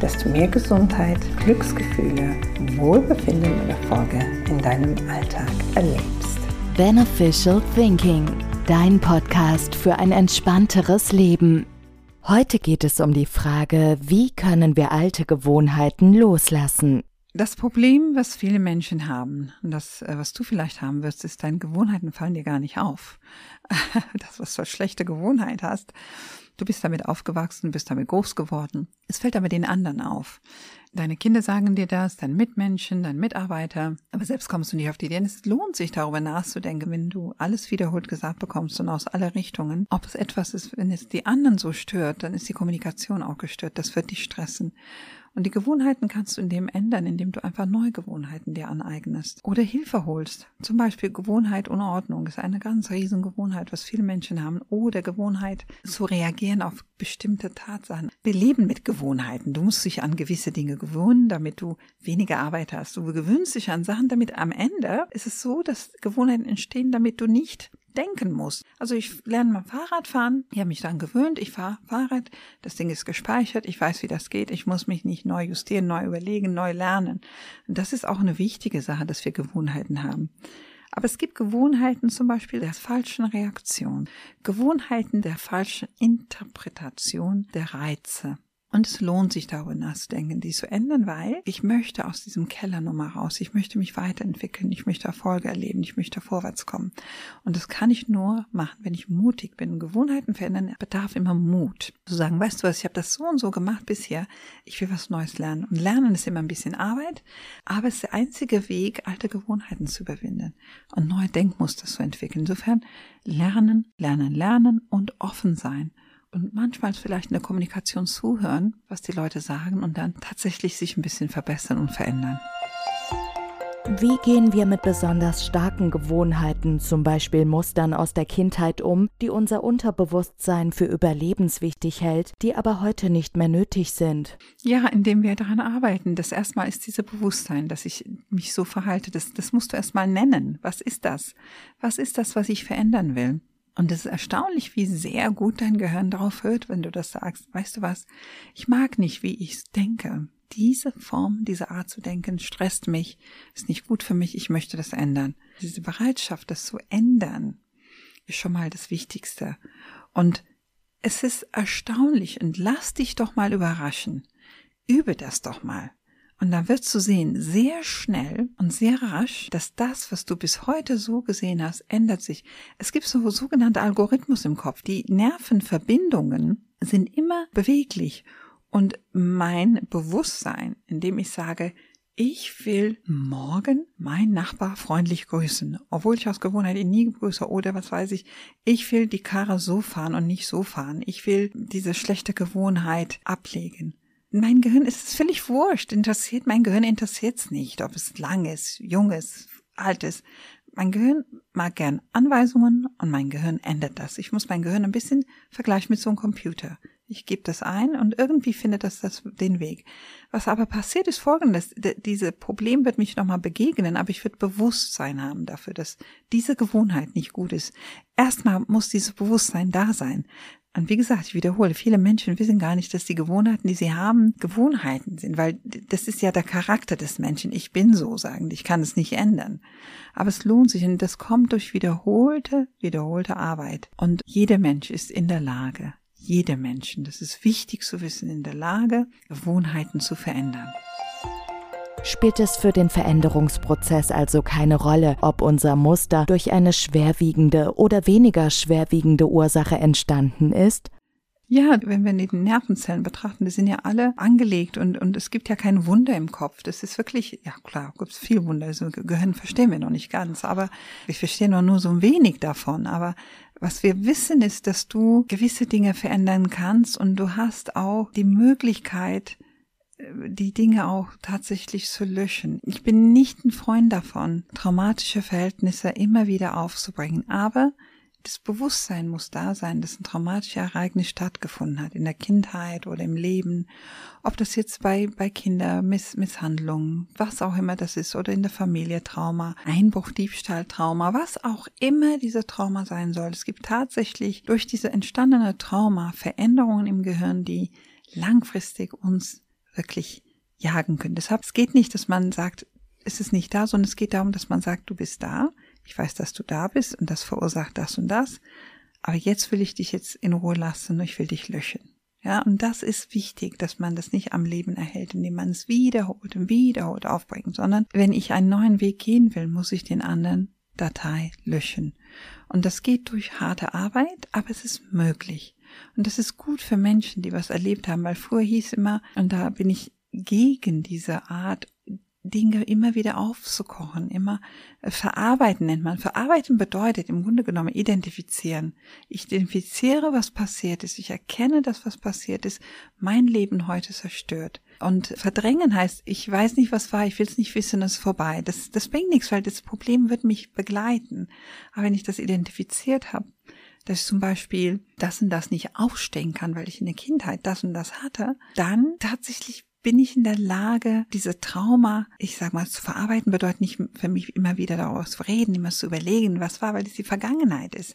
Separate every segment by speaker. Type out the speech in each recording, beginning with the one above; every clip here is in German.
Speaker 1: dass du mehr Gesundheit, Glücksgefühle, Wohlbefinden und Erfolge in deinem Alltag erlebst.
Speaker 2: Beneficial Thinking, dein Podcast für ein entspannteres Leben. Heute geht es um die Frage, wie können wir alte Gewohnheiten loslassen?
Speaker 1: Das Problem, was viele Menschen haben, und das, äh, was du vielleicht haben wirst, ist, deine Gewohnheiten fallen dir gar nicht auf. Das, was du als schlechte Gewohnheit hast, Du bist damit aufgewachsen, bist damit groß geworden. Es fällt aber den anderen auf. Deine Kinder sagen dir das, deine Mitmenschen, dein Mitarbeiter. Aber selbst kommst du nicht auf die Idee. Es lohnt sich darüber nachzudenken, wenn du alles wiederholt gesagt bekommst und aus aller Richtungen. Ob es etwas ist, wenn es die anderen so stört, dann ist die Kommunikation auch gestört. Das wird dich stressen. Und die Gewohnheiten kannst du in dem ändern, indem du einfach neue Gewohnheiten dir aneignest oder Hilfe holst. Zum Beispiel Gewohnheit Unordnung ist eine ganz riesen Gewohnheit, was viele Menschen haben. Oder Gewohnheit zu reagieren auf bestimmte Tatsachen. Wir leben mit Gewohnheiten. Du musst dich an gewisse Dinge gewöhnen, damit du weniger Arbeit hast. Du gewöhnst dich an Sachen, damit am Ende ist es so, dass Gewohnheiten entstehen, damit du nicht denken muss. Also ich lerne mal Fahrrad fahren, ich habe mich dann gewöhnt, ich fahre Fahrrad, das Ding ist gespeichert, ich weiß, wie das geht, ich muss mich nicht neu justieren, neu überlegen, neu lernen. Und das ist auch eine wichtige Sache, dass wir Gewohnheiten haben. Aber es gibt Gewohnheiten zum Beispiel der falschen Reaktion, Gewohnheiten der falschen Interpretation der Reize. Und es lohnt sich darüber nachzudenken, die zu ändern, weil ich möchte aus diesem Keller nochmal raus. Ich möchte mich weiterentwickeln. Ich möchte Erfolge erleben. Ich möchte vorwärts kommen. Und das kann ich nur machen, wenn ich mutig bin. Gewohnheiten verändern bedarf immer Mut. Zu sagen, weißt du was, ich habe das so und so gemacht bisher. Ich will was Neues lernen. Und lernen ist immer ein bisschen Arbeit, aber es ist der einzige Weg, alte Gewohnheiten zu überwinden und neue Denkmuster zu entwickeln. Insofern lernen, lernen, lernen und offen sein und manchmal vielleicht in der Kommunikation zuhören, was die Leute sagen und dann tatsächlich sich ein bisschen verbessern und verändern.
Speaker 2: Wie gehen wir mit besonders starken Gewohnheiten, zum Beispiel Mustern aus der Kindheit um, die unser Unterbewusstsein für überlebenswichtig hält, die aber heute nicht mehr nötig sind?
Speaker 1: Ja, indem wir daran arbeiten. Das erstmal ist dieses Bewusstsein, dass ich mich so verhalte. Das, das musst du erstmal nennen. Was ist das? Was ist das, was ich verändern will? Und es ist erstaunlich, wie sehr gut dein Gehirn darauf hört, wenn du das sagst. Weißt du was? Ich mag nicht, wie ich denke. Diese Form, diese Art zu denken stresst mich, ist nicht gut für mich, ich möchte das ändern. Diese Bereitschaft, das zu ändern, ist schon mal das Wichtigste. Und es ist erstaunlich und lass dich doch mal überraschen. Übe das doch mal. Und dann wirst du sehen, sehr schnell und sehr rasch, dass das, was du bis heute so gesehen hast, ändert sich. Es gibt so sogenannte Algorithmus im Kopf. Die Nervenverbindungen sind immer beweglich. Und mein Bewusstsein, indem ich sage, ich will morgen meinen Nachbar freundlich grüßen, obwohl ich aus Gewohnheit ihn nie grüße oder was weiß ich. Ich will die Karre so fahren und nicht so fahren. Ich will diese schlechte Gewohnheit ablegen mein Gehirn ist es völlig wurscht. Interessiert, mein Gehirn interessiert es nicht, ob es lang ist, jung ist, alt ist. Mein Gehirn mag gern Anweisungen und mein Gehirn ändert das. Ich muss mein Gehirn ein bisschen vergleichen mit so einem Computer. Ich gebe das ein und irgendwie findet das, das den Weg. Was aber passiert ist folgendes, diese Problem wird mich nochmal begegnen, aber ich würde Bewusstsein haben dafür, dass diese Gewohnheit nicht gut ist. Erstmal muss dieses Bewusstsein da sein. Und wie gesagt, ich wiederhole, viele Menschen wissen gar nicht, dass die Gewohnheiten, die sie haben, Gewohnheiten sind, weil das ist ja der Charakter des Menschen. Ich bin so, sagen ich kann es nicht ändern. Aber es lohnt sich und das kommt durch wiederholte, wiederholte Arbeit. Und jeder Mensch ist in der Lage, jeder Menschen, das ist wichtig zu wissen, in der Lage, Gewohnheiten zu verändern
Speaker 2: spielt es für den Veränderungsprozess also keine Rolle, ob unser Muster durch eine schwerwiegende oder weniger schwerwiegende Ursache entstanden ist?
Speaker 1: Ja, wenn wir die Nervenzellen betrachten, die sind ja alle angelegt und, und es gibt ja kein Wunder im Kopf. Das ist wirklich, ja klar, gibt es viel Wunder. Also Gehirn verstehen wir noch nicht ganz, aber wir verstehen noch nur so ein wenig davon. Aber was wir wissen ist, dass du gewisse Dinge verändern kannst und du hast auch die Möglichkeit, die Dinge auch tatsächlich zu löschen. Ich bin nicht ein Freund davon, traumatische Verhältnisse immer wieder aufzubringen, aber das Bewusstsein muss da sein, dass ein traumatisches Ereignis stattgefunden hat, in der Kindheit oder im Leben. Ob das jetzt bei, bei Kindern, Miss, Misshandlungen, was auch immer das ist, oder in der Familie Trauma, Einbruch, Diebstahl, Trauma, was auch immer dieser Trauma sein soll. Es gibt tatsächlich durch diese entstandene Trauma Veränderungen im Gehirn, die langfristig uns wirklich jagen können. Deshalb, es geht nicht, dass man sagt, es ist nicht da, sondern es geht darum, dass man sagt, du bist da ich weiß, dass du da bist und das verursacht das und das, aber jetzt will ich dich jetzt in Ruhe lassen und ich will dich löschen. Ja, und das ist wichtig, dass man das nicht am Leben erhält, indem man es wiederholt und wiederholt aufbringt, sondern wenn ich einen neuen Weg gehen will, muss ich den anderen Datei löschen. Und das geht durch harte Arbeit, aber es ist möglich. Und das ist gut für Menschen, die was erlebt haben, weil früher hieß immer, und da bin ich gegen diese Art Dinge immer wieder aufzukochen, immer äh, verarbeiten nennt man. Verarbeiten bedeutet im Grunde genommen identifizieren. Ich identifiziere, was passiert ist. Ich erkenne, dass was passiert ist. Mein Leben heute zerstört. Und verdrängen heißt, ich weiß nicht, was war, ich will es nicht wissen, es ist vorbei. Das, das bringt nichts, weil das Problem wird mich begleiten. Aber wenn ich das identifiziert habe, dass ich zum Beispiel das und das nicht aufstehen kann, weil ich in der Kindheit das und das hatte, dann tatsächlich bin ich in der Lage, diese Trauma, ich sag mal, zu verarbeiten, bedeutet nicht für mich immer wieder daraus zu reden, immer zu überlegen, was war, weil es die Vergangenheit ist.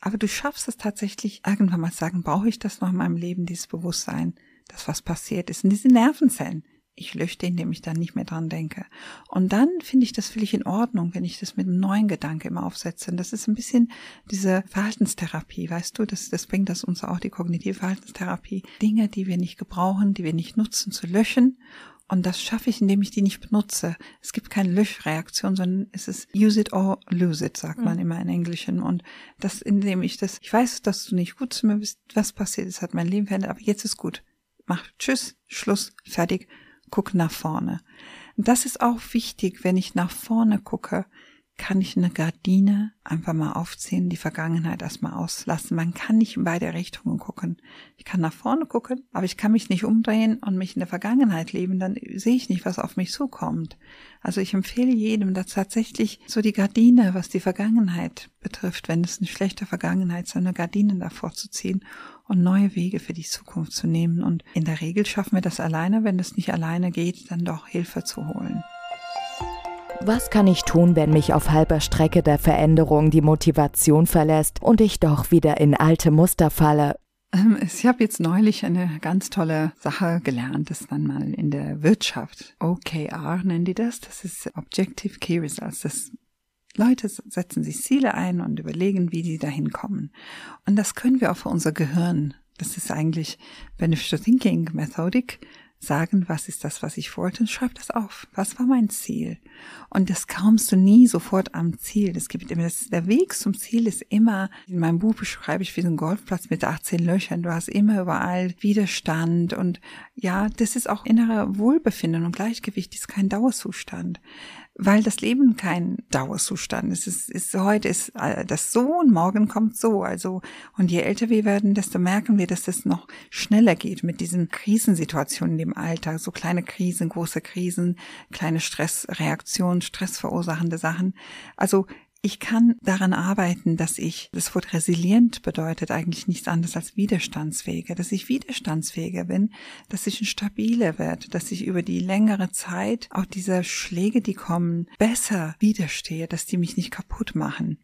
Speaker 1: Aber du schaffst es tatsächlich, irgendwann mal zu sagen, brauche ich das noch in meinem Leben, dieses Bewusstsein, dass was passiert ist. Und diese Nervenzellen, ich lösche den, indem ich dann nicht mehr dran denke. Und dann finde ich das völlig in Ordnung, wenn ich das mit einem neuen Gedanke immer aufsetze. Und das ist ein bisschen diese Verhaltenstherapie, weißt du, das, das bringt das uns auch, die kognitive Verhaltenstherapie. Dinge, die wir nicht gebrauchen, die wir nicht nutzen, zu löschen. Und das schaffe ich, indem ich die nicht benutze. Es gibt keine Löschreaktion, sondern es ist use it or lose it, sagt man mhm. immer in Englischen. Und das, indem ich das, ich weiß, dass du nicht gut zu mir bist, was passiert ist, hat mein Leben verändert, aber jetzt ist gut. Mach Tschüss, Schluss, fertig guck nach vorne. das ist auch wichtig, wenn ich nach vorne gucke, kann ich eine Gardine einfach mal aufziehen, die Vergangenheit erstmal auslassen. Man kann nicht in beide Richtungen gucken. Ich kann nach vorne gucken, aber ich kann mich nicht umdrehen und mich in der Vergangenheit leben, dann sehe ich nicht, was auf mich zukommt. Also ich empfehle jedem, dass tatsächlich so die Gardine, was die Vergangenheit betrifft, wenn es eine schlechte Vergangenheit ist, eine Gardine davor zu ziehen und neue Wege für die Zukunft zu nehmen. Und in der Regel schaffen wir das alleine. Wenn es nicht alleine geht, dann doch Hilfe zu holen.
Speaker 2: Was kann ich tun, wenn mich auf halber Strecke der Veränderung die Motivation verlässt und ich doch wieder in alte Muster falle?
Speaker 1: Ähm, ich habe jetzt neulich eine ganz tolle Sache gelernt, das dann mal in der Wirtschaft, OKR nennen die das, das ist Objective Key Results, das Leute setzen sich Ziele ein und überlegen, wie die dahin kommen. Und das können wir auch für unser Gehirn. Das ist eigentlich Beneficial Thinking Methodik sagen, was ist das, was ich wollte und schreib das auf. Was war mein Ziel? Und das kommst du nie sofort am Ziel. Es gibt immer, das, der Weg zum Ziel ist immer, in meinem Buch beschreibe ich wie so ein Golfplatz mit 18 Löchern. Du hast immer überall Widerstand und ja, das ist auch innere Wohlbefinden und Gleichgewicht ist kein Dauerzustand weil das Leben kein Dauerzustand ist. Es ist heute ist äh, das so und morgen kommt so. Also und je älter wir werden, desto merken wir, dass das noch schneller geht mit diesen Krisensituationen im Alltag. So kleine Krisen, große Krisen, kleine Stressreaktionen, stressverursachende Sachen. Also ich kann daran arbeiten, dass ich, das Wort resilient bedeutet eigentlich nichts anderes als widerstandsfähiger, dass ich widerstandsfähiger bin, dass ich ein stabiler werde, dass ich über die längere Zeit auch diese Schläge, die kommen, besser widerstehe, dass die mich nicht kaputt machen.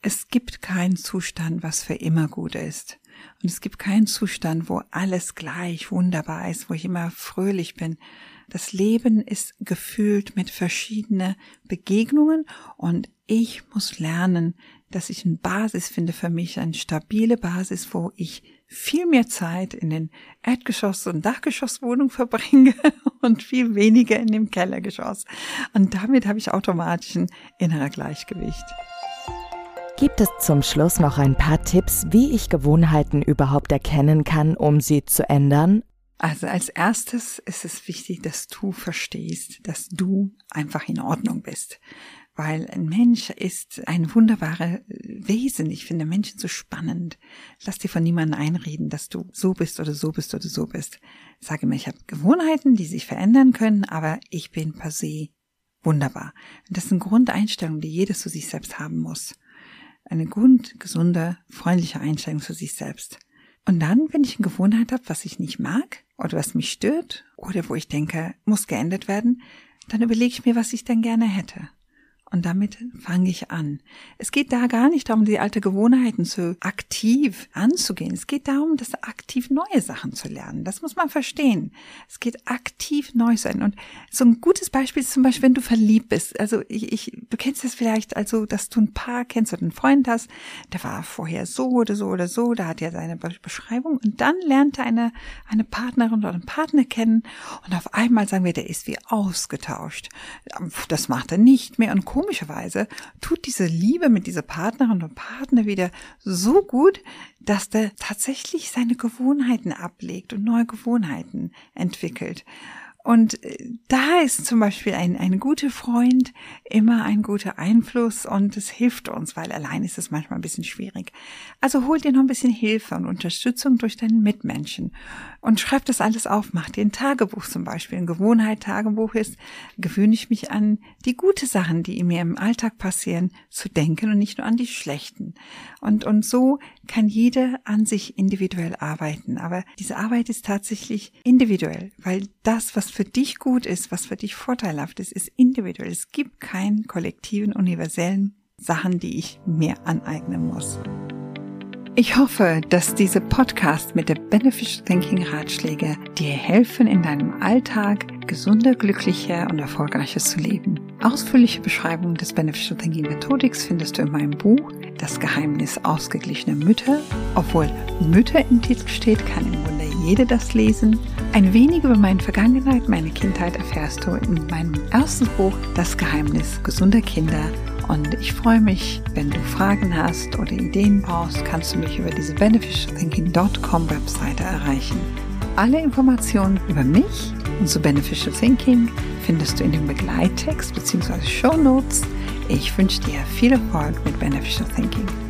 Speaker 1: Es gibt keinen Zustand, was für immer gut ist. Und es gibt keinen Zustand, wo alles gleich wunderbar ist, wo ich immer fröhlich bin. Das Leben ist gefüllt mit verschiedenen Begegnungen und ich muss lernen, dass ich eine Basis finde für mich, eine stabile Basis, wo ich viel mehr Zeit in den Erdgeschoss- und Dachgeschosswohnungen verbringe und viel weniger in dem Kellergeschoss. Und damit habe ich automatisch ein innerer Gleichgewicht.
Speaker 2: Gibt es zum Schluss noch ein paar Tipps, wie ich Gewohnheiten überhaupt erkennen kann, um sie zu ändern?
Speaker 1: Also als erstes ist es wichtig, dass du verstehst, dass du einfach in Ordnung bist. Weil ein Mensch ist ein wunderbares Wesen. Ich finde Menschen so spannend. Lass dir von niemandem einreden, dass du so bist oder so bist oder so bist. Sage mir, ich habe Gewohnheiten, die sich verändern können, aber ich bin per se wunderbar. Das sind Grundeinstellungen, die jedes zu sich selbst haben muss. Eine gut, gesunde, freundliche Einstellung zu sich selbst. Und dann, wenn ich eine Gewohnheit habe, was ich nicht mag oder was mich stört oder wo ich denke, muss geändert werden, dann überlege ich mir, was ich denn gerne hätte. Und damit fange ich an. Es geht da gar nicht darum, die alte Gewohnheiten zu aktiv anzugehen. Es geht darum, das aktiv neue Sachen zu lernen. Das muss man verstehen. Es geht aktiv neu sein. Und so ein gutes Beispiel ist zum Beispiel, wenn du verliebt bist. Also ich, ich du kennst das vielleicht, also dass du ein Paar kennst oder einen Freund hast, der war vorher so oder so oder so, da hat er seine Beschreibung und dann lernt er eine, eine Partnerin oder einen Partner kennen und auf einmal sagen wir, der ist wie ausgetauscht. Das macht er nicht mehr und komischerweise tut diese Liebe mit dieser Partnerin und Partner wieder so gut, dass der tatsächlich seine Gewohnheiten ablegt und neue Gewohnheiten entwickelt. Und äh, da ist zum Beispiel ein, ein guter Freund immer ein guter Einfluss und es hilft uns, weil allein ist es manchmal ein bisschen schwierig. Also hol dir noch ein bisschen Hilfe und Unterstützung durch deinen Mitmenschen und schreib das alles auf. Mach dir ein Tagebuch zum Beispiel. Ein Gewohnheit-Tagebuch ist, gewöhne ich mich an die gute Sachen, die mir im Alltag passieren, zu denken und nicht nur an die schlechten. Und, und so kann jeder an sich individuell arbeiten. Aber diese Arbeit ist tatsächlich individuell, weil das, was für dich gut ist, was für dich vorteilhaft ist, ist individuell. Es gibt keinen kollektiven, universellen Sachen, die ich mir aneignen muss. Ich hoffe, dass diese Podcast mit der Beneficial Thinking Ratschläge dir helfen, in deinem Alltag gesunder, glücklicher und erfolgreicher zu leben. Ausführliche Beschreibungen des Beneficial Thinking Methodics findest du in meinem Buch Das Geheimnis ausgeglichener Mütter. Obwohl Mütter im Titel steht, kann im Wunder jede das lesen. Ein wenig über meine Vergangenheit, meine Kindheit erfährst du in meinem ersten Buch Das Geheimnis gesunder Kinder und ich freue mich, wenn du Fragen hast oder Ideen brauchst, kannst du mich über diese beneficialthinking.com Webseite erreichen. Alle Informationen über mich und zu Beneficial Thinking findest du in dem Begleittext bzw. Show Notes. Ich wünsche dir viel Erfolg mit Beneficial Thinking.